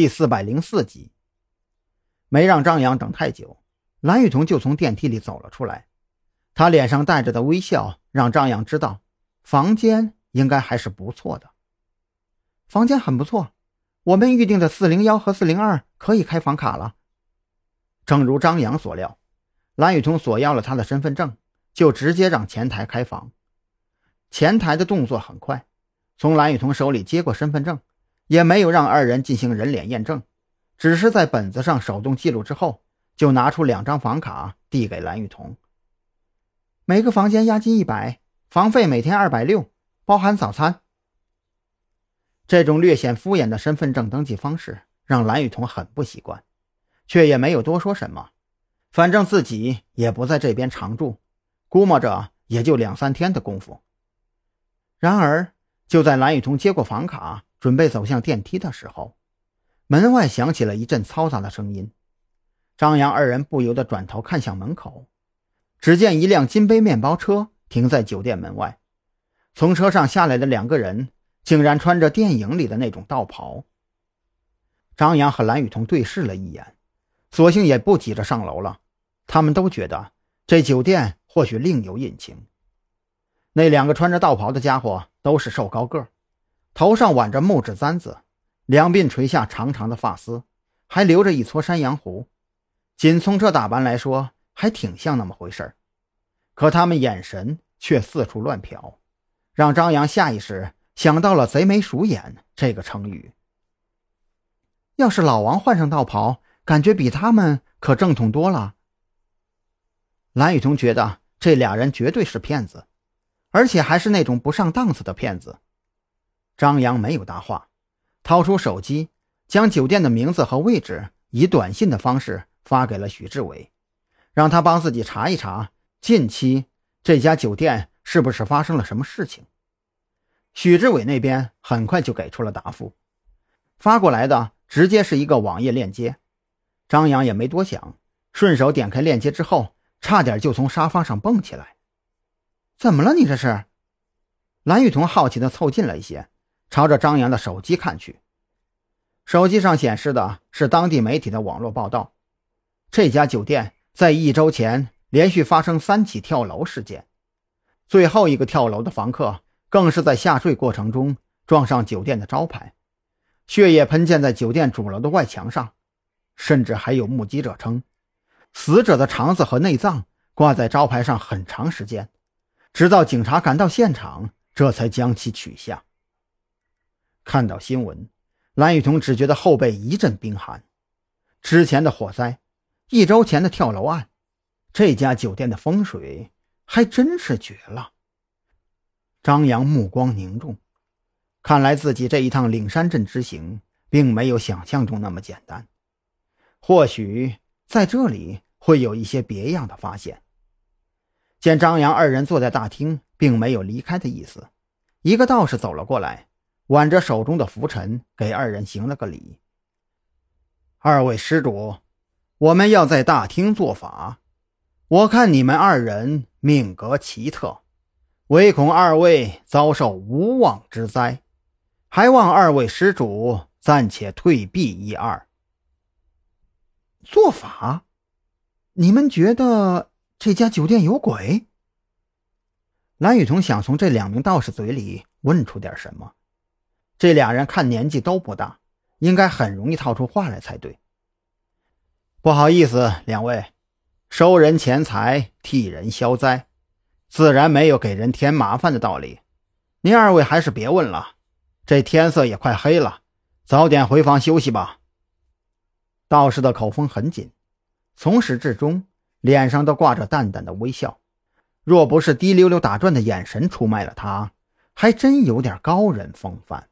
第四百零四集。没让张扬等太久，蓝雨桐就从电梯里走了出来。他脸上带着的微笑让张扬知道，房间应该还是不错的。房间很不错，我们预定的四零幺和四零二可以开房卡了。正如张扬所料，蓝雨桐索要了他的身份证，就直接让前台开房。前台的动作很快，从蓝雨桐手里接过身份证，也没有让二人进行人脸验证，只是在本子上手动记录之后，就拿出两张房卡递给蓝雨桐。每个房间押金一百，房费每天二百六，包含早餐。这种略显敷衍的身份证登记方式让蓝雨桐很不习惯，却也没有多说什么。反正自己也不在这边常住，估摸着也就两三天的功夫。然而，就在蓝雨桐接过房卡，准备走向电梯的时候，门外响起了一阵嘈杂的声音。张扬二人不由得转头看向门口，只见一辆金杯面包车停在酒店门外，从车上下来的两个人竟然穿着电影里的那种道袍。张扬和蓝雨桐对视了一眼，索性也不急着上楼了。他们都觉得这酒店或许另有隐情。那两个穿着道袍的家伙都是瘦高个，头上挽着木质簪子，两鬓垂下长长的发丝，还留着一撮山羊胡。仅从这打扮来说，还挺像那么回事儿可他们眼神却四处乱瞟，让张扬下意识想到了“贼眉鼠眼”这个成语。要是老王换上道袍，感觉比他们可正统多了。蓝雨桐觉得这俩人绝对是骗子。而且还是那种不上档次的骗子。张扬没有搭话，掏出手机，将酒店的名字和位置以短信的方式发给了许志伟，让他帮自己查一查近期这家酒店是不是发生了什么事情。许志伟那边很快就给出了答复，发过来的直接是一个网页链接。张扬也没多想，顺手点开链接之后，差点就从沙发上蹦起来。怎么了？你这是？蓝雨桐好奇的凑近了一些，朝着张扬的手机看去。手机上显示的是当地媒体的网络报道：这家酒店在一周前连续发生三起跳楼事件，最后一个跳楼的房客更是在下坠过程中撞上酒店的招牌，血液喷溅在酒店主楼的外墙上，甚至还有目击者称，死者的肠子和内脏挂在招牌上很长时间。直到警察赶到现场，这才将其取下。看到新闻，蓝雨桐只觉得后背一阵冰寒。之前的火灾，一周前的跳楼案，这家酒店的风水还真是绝了。张扬目光凝重，看来自己这一趟岭山镇之行，并没有想象中那么简单。或许在这里会有一些别样的发现。见张扬二人坐在大厅，并没有离开的意思，一个道士走了过来，挽着手中的拂尘，给二人行了个礼。二位施主，我们要在大厅做法，我看你们二人命格奇特，唯恐二位遭受无妄之灾，还望二位施主暂且退避一二。做法？你们觉得？这家酒店有鬼。蓝雨桐想从这两名道士嘴里问出点什么。这俩人看年纪都不大，应该很容易套出话来才对。不好意思，两位，收人钱财，替人消灾，自然没有给人添麻烦的道理。您二位还是别问了，这天色也快黑了，早点回房休息吧。道士的口风很紧，从始至终。脸上都挂着淡淡的微笑，若不是滴溜溜打转的眼神出卖了他，还真有点高人风范。